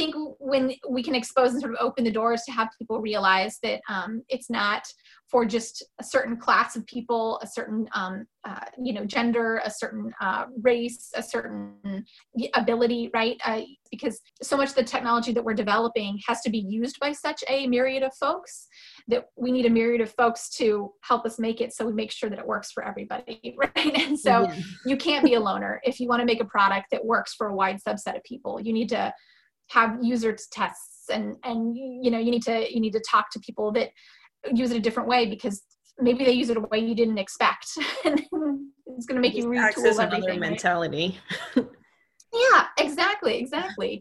think when we can expose and sort of open the doors to have people realize that um, it's not for just a certain class of people, a certain um, uh, you know gender, a certain uh, race, a certain ability, right? Uh, because so much of the technology that we're developing has to be used by such a myriad of folks that we need a myriad of folks to help us make it so we make sure that it works for everybody right and so yeah. you can't be a loner if you want to make a product that works for a wide subset of people you need to have user tests and and you know you need to you need to talk to people that use it a different way because maybe they use it a way you didn't expect. And it's going to make you retool everything mentality. Yeah exactly exactly